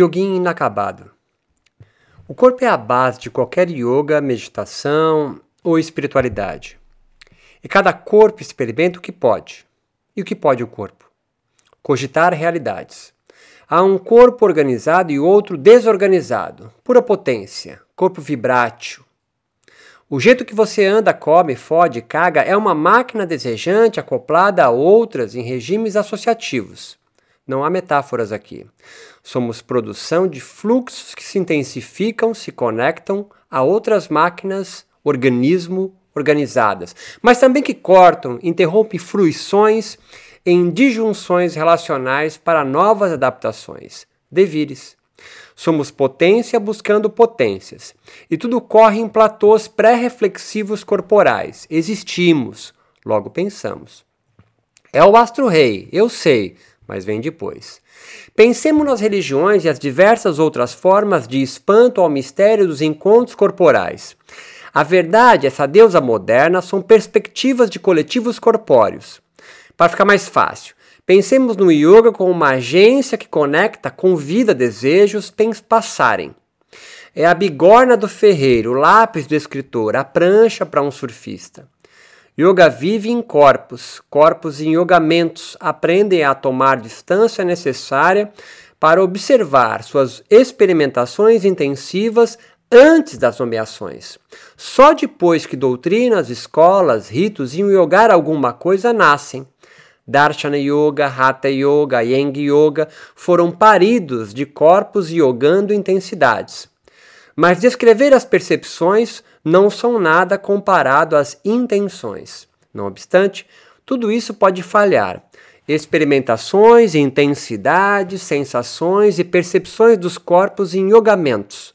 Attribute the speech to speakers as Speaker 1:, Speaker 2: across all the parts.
Speaker 1: Yoguinho inacabado. O corpo é a base de qualquer yoga, meditação ou espiritualidade. E cada corpo experimenta o que pode. E o que pode o corpo? Cogitar realidades. Há um corpo organizado e outro desorganizado. Pura potência. Corpo vibrátil. O jeito que você anda, come, fode, caga é uma máquina desejante acoplada a outras em regimes associativos. Não há metáforas aqui. Somos produção de fluxos que se intensificam, se conectam a outras máquinas, organismo organizadas, mas também que cortam, interrompem fruições em disjunções relacionais para novas adaptações. Devires. Somos potência buscando potências. E tudo corre em platôs pré-reflexivos corporais. Existimos, logo pensamos. É o astro-rei, eu sei, mas vem depois. Pensemos nas religiões e as diversas outras formas de espanto ao mistério dos encontros corporais. A verdade, essa deusa moderna, são perspectivas de coletivos corpóreos. Para ficar mais fácil, pensemos no yoga como uma agência que conecta, convida desejos passarem. É a bigorna do ferreiro, o lápis do escritor, a prancha para um surfista. Yoga vive em corpos, corpos em yogamentos aprendem a tomar distância necessária para observar suas experimentações intensivas antes das nomeações. Só depois que doutrinas, escolas, ritos e yogar alguma coisa nascem. Darshana Yoga, Hatha Yoga, Yang Yoga foram paridos de corpos yogando intensidades. Mas descrever as percepções não são nada comparado às intenções. Não obstante, tudo isso pode falhar. Experimentações, intensidades, sensações e percepções dos corpos em yogamentos.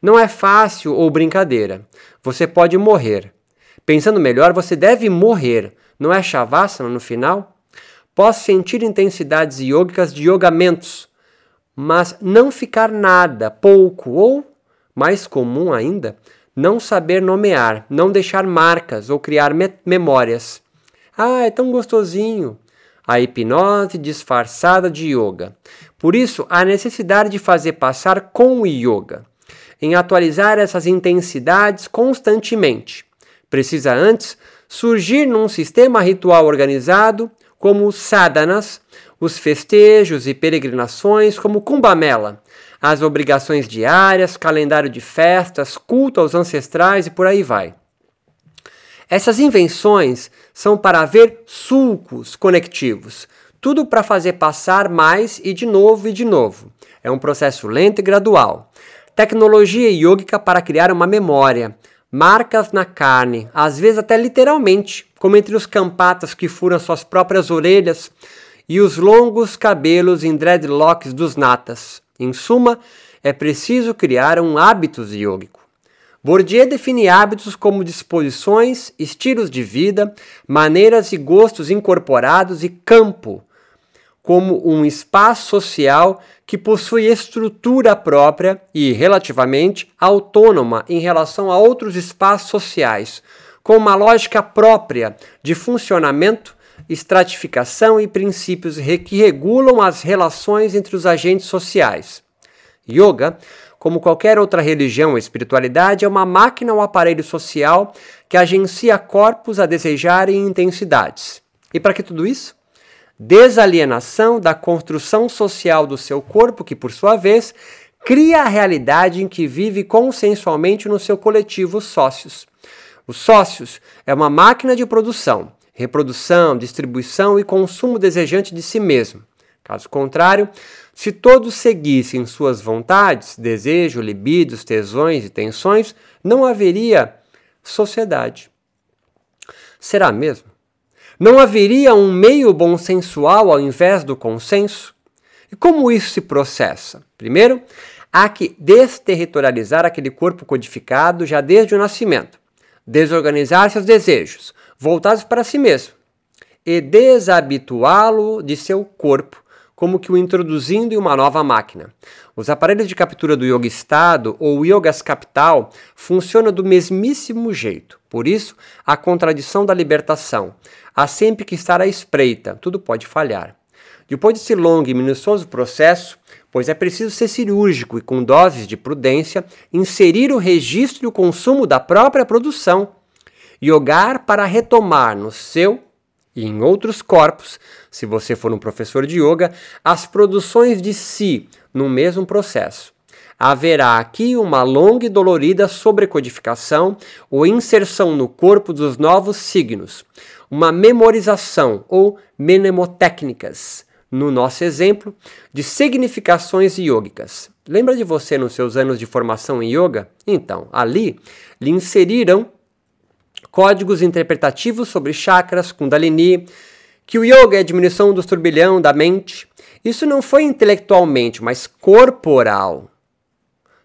Speaker 1: Não é fácil ou brincadeira. Você pode morrer. Pensando melhor, você deve morrer. Não é Shavasana no final? Posso sentir intensidades yogicas de yogamentos, mas não ficar nada, pouco ou, mais comum ainda, não saber nomear, não deixar marcas ou criar me memórias. Ah, é tão gostosinho. A hipnose disfarçada de yoga. Por isso, a necessidade de fazer passar com o yoga, em atualizar essas intensidades constantemente. Precisa antes surgir num sistema ritual organizado, como os sadhanas, os festejos e peregrinações, como Kumbamela, as obrigações diárias, calendário de festas, culto aos ancestrais e por aí vai. Essas invenções são para haver sulcos conectivos, tudo para fazer passar mais e de novo e de novo. É um processo lento e gradual. Tecnologia yógica para criar uma memória, marcas na carne, às vezes até literalmente, como entre os campatas que furam suas próprias orelhas e os longos cabelos em dreadlocks dos natas. Em suma, é preciso criar um hábitos yógico. Bourdieu define hábitos como disposições, estilos de vida, maneiras e gostos incorporados e campo, como um espaço social que possui estrutura própria e relativamente autônoma em relação a outros espaços sociais, com uma lógica própria de funcionamento, estratificação e princípios que regulam as relações entre os agentes sociais. Yoga, como qualquer outra religião ou espiritualidade, é uma máquina ou aparelho social que agencia corpos a desejarem intensidades. E para que tudo isso? Desalienação da construção social do seu corpo, que por sua vez cria a realidade em que vive consensualmente no seu coletivo sócios. Os sócios é uma máquina de produção, reprodução, distribuição e consumo desejante de si mesmo. Caso contrário, se todos seguissem suas vontades, desejo, libidos, tesões e tensões, não haveria sociedade. Será mesmo? Não haveria um meio consensual ao invés do consenso? E como isso se processa? Primeiro, há que desterritorializar aquele corpo codificado já desde o nascimento, desorganizar seus desejos, voltados para si mesmo, e desabituá-lo de seu corpo, como que o introduzindo em uma nova máquina. Os aparelhos de captura do yoga estado ou yogas capital funcionam do mesmíssimo jeito. Por isso, a contradição da libertação. Há sempre que estar à espreita, tudo pode falhar. Depois desse longo e minucioso processo, pois é preciso ser cirúrgico e, com doses de prudência, inserir o registro e o consumo da própria produção. Yogar para retomar no seu e em outros corpos, se você for um professor de yoga, as produções de si no mesmo processo. Haverá aqui uma longa e dolorida sobrecodificação ou inserção no corpo dos novos signos, uma memorização ou mnemotécnicas, no nosso exemplo, de significações yogicas. Lembra de você nos seus anos de formação em yoga? Então, ali lhe inseriram códigos interpretativos sobre chakras, kundalini, que o yoga é a diminuição do turbilhão da mente. Isso não foi intelectualmente, mas corporal.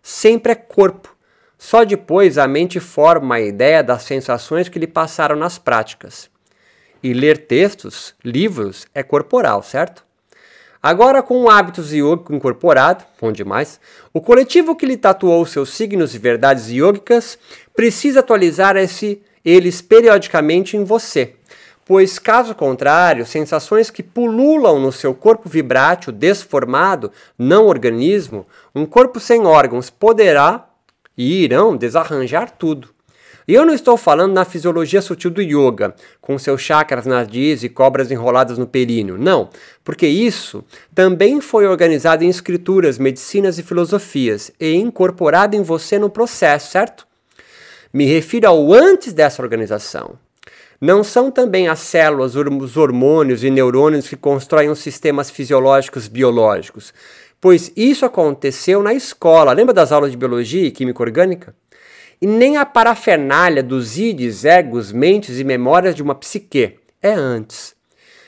Speaker 1: Sempre é corpo. Só depois a mente forma a ideia das sensações que lhe passaram nas práticas. E ler textos, livros, é corporal, certo? Agora, com hábitos yoga incorporado, bom demais, o coletivo que lhe tatuou seus signos e verdades yogicas precisa atualizar esse, eles periodicamente em você. Pois, caso contrário, sensações que pululam no seu corpo vibrátil desformado, não organismo, um corpo sem órgãos poderá e irão desarranjar tudo. E eu não estou falando na fisiologia sutil do yoga, com seus chakras nadis e cobras enroladas no períneo. Não, porque isso também foi organizado em escrituras, medicinas e filosofias e incorporado em você no processo, certo? Me refiro ao antes dessa organização. Não são também as células, os hormônios e neurônios que constroem os sistemas fisiológicos biológicos, pois isso aconteceu na escola. Lembra das aulas de biologia e química orgânica? e nem a parafernália dos ides, egos, mentes e memórias de uma psique. É antes.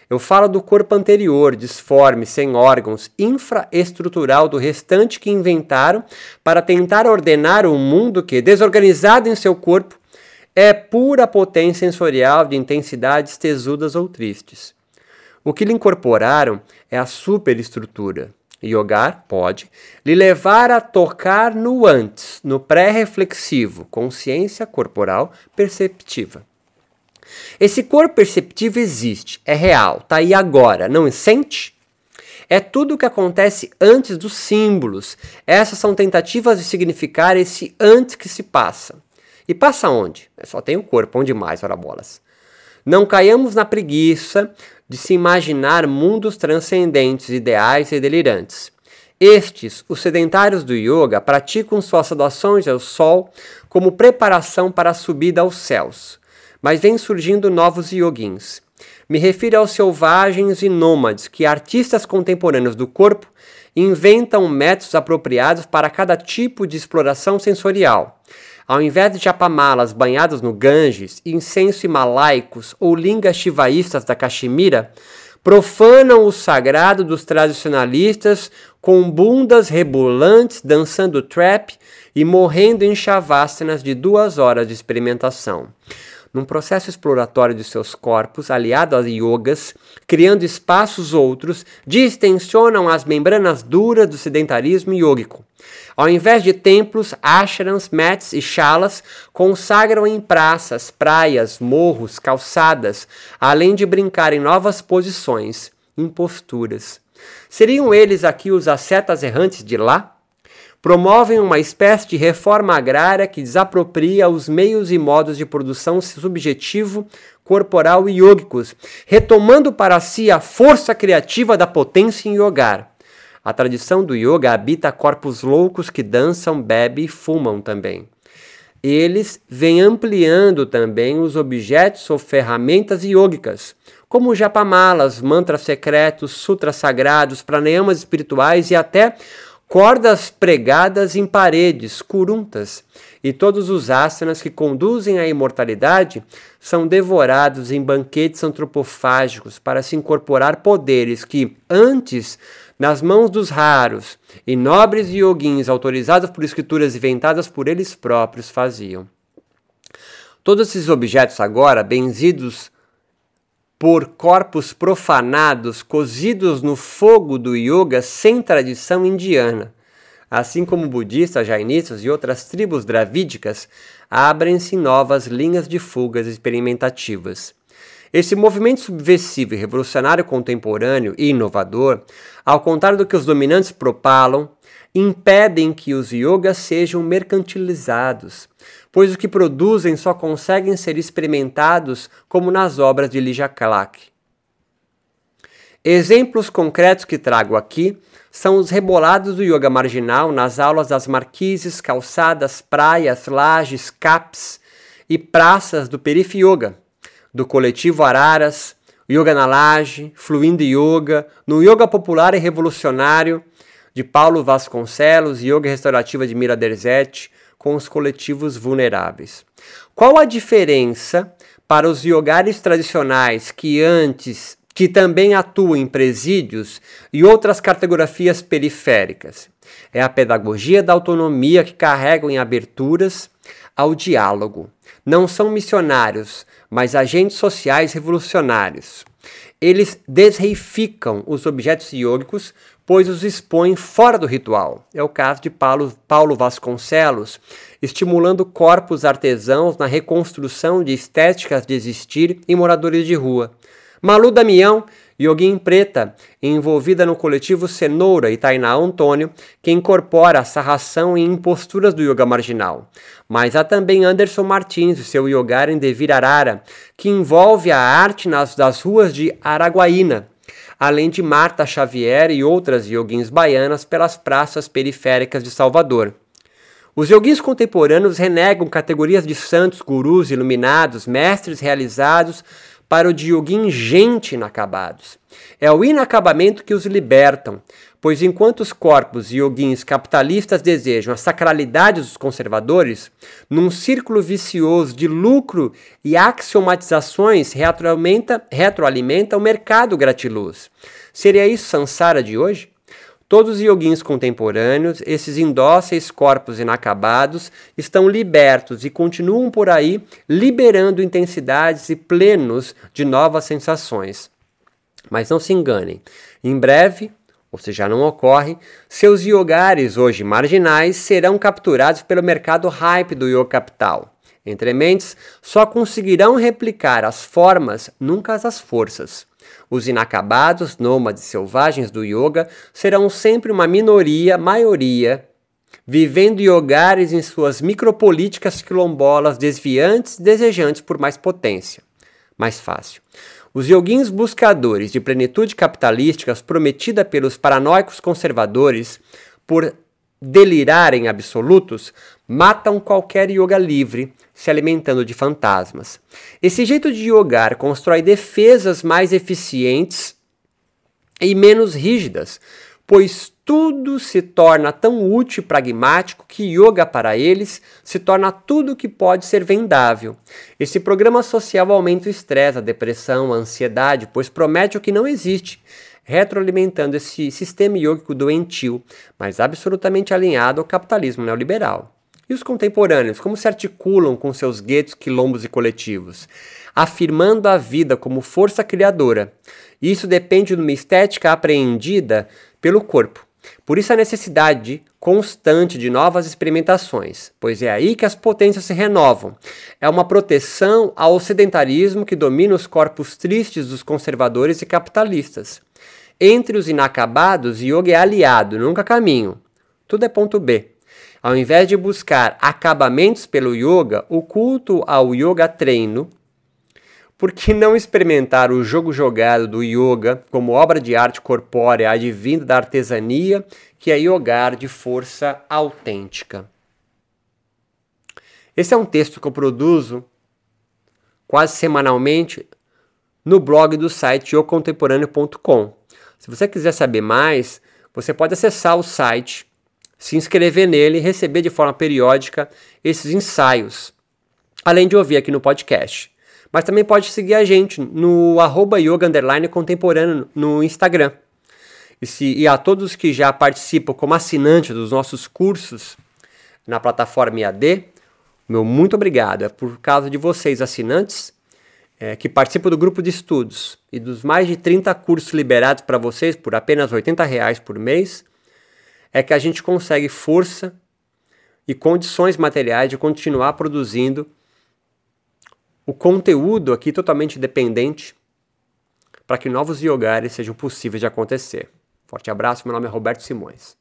Speaker 1: Eu falo do corpo anterior, disforme, sem órgãos, infraestrutural do restante que inventaram para tentar ordenar um mundo que, desorganizado em seu corpo, é pura potência sensorial de intensidades tesudas ou tristes. O que lhe incorporaram é a superestrutura, Yogar pode lhe levar a tocar no antes, no pré-reflexivo, consciência corporal perceptiva. Esse corpo perceptivo existe, é real, está aí agora, não sente? É tudo o que acontece antes dos símbolos. Essas são tentativas de significar esse antes que se passa. E passa onde? Só tem o corpo, onde mais, ora bolas. Não caiamos na preguiça de se imaginar mundos transcendentes, ideais e delirantes. Estes, os sedentários do yoga, praticam suas saudações ao sol como preparação para a subida aos céus. Mas vêm surgindo novos yogins. Me refiro aos selvagens e nômades que artistas contemporâneos do corpo inventam métodos apropriados para cada tipo de exploração sensorial. Ao invés de japamalas banhados no Ganges, incenso himalaicos ou lingas shivaístas da Caxemira, profanam o sagrado dos tradicionalistas com bundas rebolantes dançando trap e morrendo em chavastanas de duas horas de experimentação num processo exploratório de seus corpos, aliado às yogas, criando espaços outros, distensionam as membranas duras do sedentarismo yógico. Ao invés de templos, ashrams, mats e chalas consagram em praças, praias, morros, calçadas, além de brincar em novas posições, em posturas. Seriam eles aqui os ascetas errantes de lá? Promovem uma espécie de reforma agrária que desapropria os meios e modos de produção subjetivo, corporal e yogicos, retomando para si a força criativa da potência em yogar. A tradição do yoga habita corpos loucos que dançam, bebem e fumam também. Eles vêm ampliando também os objetos ou ferramentas yogicas, como japamalas, mantras secretos, sutras sagrados, pranayamas espirituais e até cordas pregadas em paredes, curuntas, e todos os asanas que conduzem à imortalidade são devorados em banquetes antropofágicos para se incorporar poderes que, antes, nas mãos dos raros e nobres yoguins autorizados por escrituras inventadas por eles próprios, faziam. Todos esses objetos agora, benzidos por corpos profanados cozidos no fogo do yoga sem tradição indiana. Assim como budistas, jainistas e outras tribos dravídicas, abrem-se novas linhas de fugas experimentativas. Esse movimento subversivo e revolucionário contemporâneo e inovador, ao contrário do que os dominantes propalam, impedem que os yogas sejam mercantilizados, pois o que produzem só conseguem ser experimentados como nas obras de Lija Clark. Exemplos concretos que trago aqui são os rebolados do yoga marginal nas aulas das marquises, calçadas, praias, lajes, caps e praças do Perif Yoga, do coletivo Araras, Yoga na Laje, Fluindo Yoga, no Yoga Popular e Revolucionário de Paulo Vasconcelos e Yoga Restaurativa de Mira Derzete, com os coletivos vulneráveis. Qual a diferença para os yogares tradicionais que antes que também atuam em presídios e outras cartografias periféricas? É a pedagogia da autonomia que carregam em aberturas ao diálogo. Não são missionários, mas agentes sociais revolucionários. Eles desreificam os objetos iógicos pois os expõe fora do ritual. É o caso de Paulo, Paulo Vasconcelos, estimulando corpos artesãos na reconstrução de estéticas de existir em moradores de rua. Malu Damião, Yoguin Preta, envolvida no coletivo Cenoura e Tainá Antônio, que incorpora a sarração em imposturas do yoga marginal. Mas há também Anderson Martins e seu Yogar em Devir Arara, que envolve a arte nas, das ruas de Araguaína, além de Marta Xavier e outras yoguins baianas pelas praças periféricas de Salvador. Os yoguins contemporâneos renegam categorias de santos, gurus, iluminados, mestres realizados para o de yogin inacabados. É o inacabamento que os libertam, pois enquanto os corpos yoguins capitalistas desejam a sacralidade dos conservadores, num círculo vicioso de lucro e axiomatizações retroalimenta, retroalimenta o mercado gratiluz. Seria isso Sansara de hoje? Todos os yoguins contemporâneos, esses indóceis corpos inacabados, estão libertos e continuam por aí liberando intensidades e plenos de novas sensações. Mas não se enganem, em breve ou seja, não ocorre, seus yogares hoje marginais serão capturados pelo mercado hype do yoga capital. Entre mentes, só conseguirão replicar as formas, nunca as forças. Os inacabados, nômades selvagens do yoga serão sempre uma minoria, maioria, vivendo yogares em suas micropolíticas quilombolas desviantes, desejantes por mais potência. Mais fácil. Os yoguins buscadores de plenitude capitalísticas prometida pelos paranoicos conservadores por delirarem absolutos matam qualquer yoga livre, se alimentando de fantasmas. Esse jeito de yogar constrói defesas mais eficientes e menos rígidas, pois tudo se torna tão útil e pragmático que yoga para eles se torna tudo que pode ser vendável. Esse programa social aumenta o estresse, a depressão, a ansiedade, pois promete o que não existe, retroalimentando esse sistema yógico doentio, mas absolutamente alinhado ao capitalismo neoliberal. E os contemporâneos, como se articulam com seus guetos, quilombos e coletivos? Afirmando a vida como força criadora. Isso depende de uma estética apreendida pelo corpo por isso a necessidade constante de novas experimentações, pois é aí que as potências se renovam. É uma proteção ao sedentarismo que domina os corpos tristes dos conservadores e capitalistas. Entre os inacabados, yoga é aliado, nunca caminho. Tudo é ponto B. Ao invés de buscar acabamentos pelo yoga, o culto ao yoga treino por que não experimentar o jogo jogado do yoga como obra de arte corpórea advinda da artesania, que é yogar de força autêntica? Esse é um texto que eu produzo quase semanalmente no blog do site yocontemporâneo.com. Se você quiser saber mais, você pode acessar o site, se inscrever nele e receber de forma periódica esses ensaios, além de ouvir aqui no podcast. Mas também pode seguir a gente no arroba yoga contemporâneo no Instagram. E, se, e a todos que já participam como assinantes dos nossos cursos na plataforma IAD, meu muito obrigado. É por causa de vocês, assinantes, é, que participam do grupo de estudos e dos mais de 30 cursos liberados para vocês por apenas R$ reais por mês, é que a gente consegue força e condições materiais de continuar produzindo o conteúdo aqui totalmente dependente para que novos yogares sejam possíveis de acontecer. Forte abraço, meu nome é Roberto Simões.